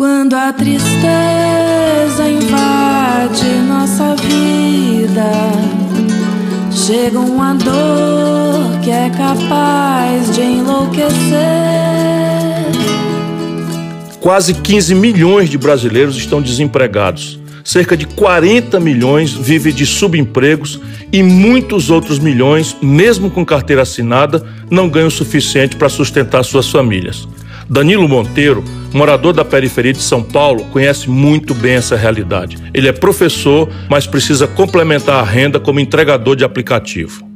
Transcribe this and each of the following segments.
Quando a tristeza invade nossa vida, chega uma dor que é capaz de enlouquecer. Quase 15 milhões de brasileiros estão desempregados. Cerca de 40 milhões vivem de subempregos e muitos outros milhões, mesmo com carteira assinada, não ganham o suficiente para sustentar suas famílias. Danilo Monteiro, morador da periferia de São Paulo, conhece muito bem essa realidade. Ele é professor, mas precisa complementar a renda como entregador de aplicativo.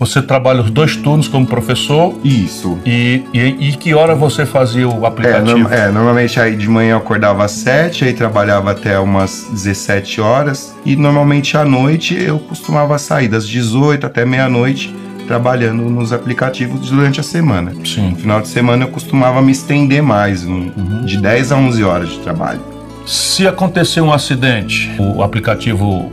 Você trabalha os dois turnos como professor? Isso. E, e, e que hora você fazia o aplicativo? É, é, normalmente aí de manhã eu acordava às 7, aí trabalhava até umas 17 horas. E normalmente à noite eu costumava sair das 18 até meia-noite trabalhando nos aplicativos durante a semana. Sim. No final de semana eu costumava me estender mais, um, uhum. de 10 a 11 horas de trabalho. Se acontecer um acidente, o aplicativo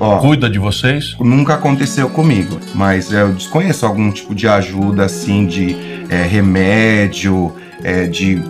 Ó, cuida de vocês? Nunca aconteceu comigo, mas eu desconheço algum tipo de ajuda assim de é, remédio, é, de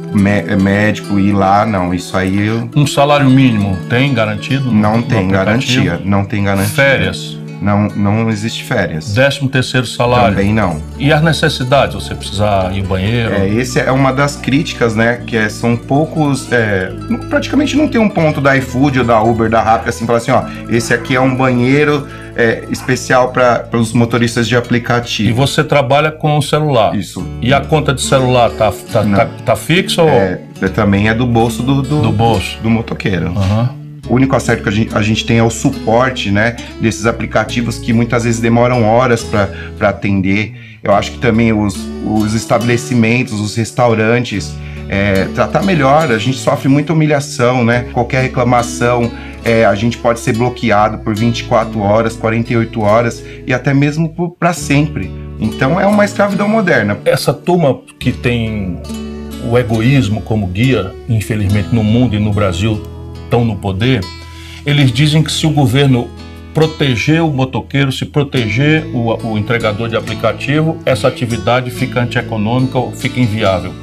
é, médico ir lá, não. Isso aí. Eu... Um salário mínimo tem garantido? Não tem garantia. Não tem garantia. Férias? Não, não existe férias. Décimo terceiro salário? Também não. E as necessidades? Você precisar ir ao banheiro? É, esse é uma das críticas, né? Que é, são poucos... É, praticamente não tem um ponto da iFood ou da Uber, da Rappi, assim, falar assim, ó, esse aqui é um banheiro é, especial para os motoristas de aplicativo. E você trabalha com o celular? Isso. E a conta de celular tá, tá, tá, tá fixa ou... É, também é do bolso do... Do, do bolso. Do motoqueiro. Aham. Uhum. O único acerto que a gente, a gente, tem é o suporte né, desses aplicativos que muitas vezes demoram horas para atender. Eu acho que também os, os estabelecimentos, os restaurantes, é, tratar melhor. A gente sofre muita humilhação, né? Qualquer reclamação, é, a gente pode ser bloqueado por 24 horas, 48 horas e até mesmo para sempre. Então é uma escravidão moderna. Essa turma que tem o egoísmo como guia, infelizmente no mundo e no Brasil estão no poder, eles dizem que se o governo proteger o motoqueiro, se proteger o, o entregador de aplicativo, essa atividade fica antieconômica ou fica inviável.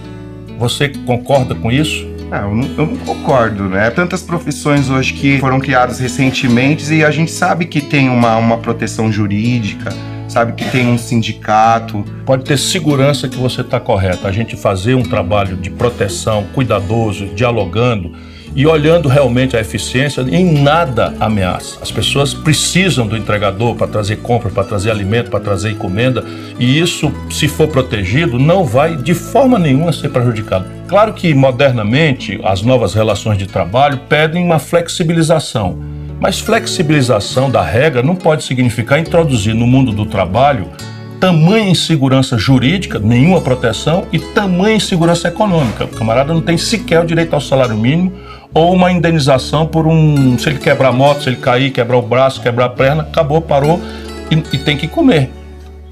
Você concorda com isso? Ah, eu, não, eu não concordo, né? Tantas profissões hoje que foram criadas recentemente e a gente sabe que tem uma, uma proteção jurídica, sabe que tem um sindicato. Pode ter segurança que você está correto. A gente fazer um trabalho de proteção cuidadoso, dialogando e olhando realmente a eficiência, em nada ameaça. As pessoas precisam do entregador para trazer compra, para trazer alimento, para trazer encomenda, e isso, se for protegido, não vai de forma nenhuma ser prejudicado. Claro que modernamente as novas relações de trabalho pedem uma flexibilização, mas flexibilização da regra não pode significar introduzir no mundo do trabalho tamanha insegurança jurídica, nenhuma proteção, e tamanha insegurança econômica. O camarada não tem sequer o direito ao salário mínimo ou uma indenização por um. Se ele quebrar a moto, se ele cair, quebrar o braço, quebrar a perna, acabou, parou e, e tem que comer.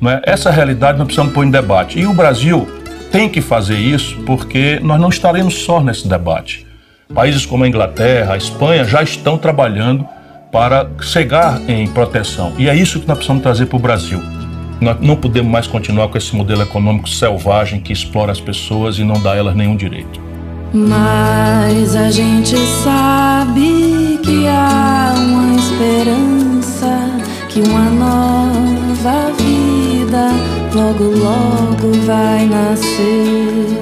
Não é? Essa realidade nós precisamos pôr em debate. E o Brasil tem que fazer isso porque nós não estaremos só nesse debate. Países como a Inglaterra, a Espanha já estão trabalhando para chegar em proteção. E é isso que nós precisamos trazer para o Brasil. Nós não podemos mais continuar com esse modelo econômico selvagem que explora as pessoas e não dá a elas nenhum direito. Mas a gente sabe que há uma esperança, que uma nova vida logo, logo vai nascer.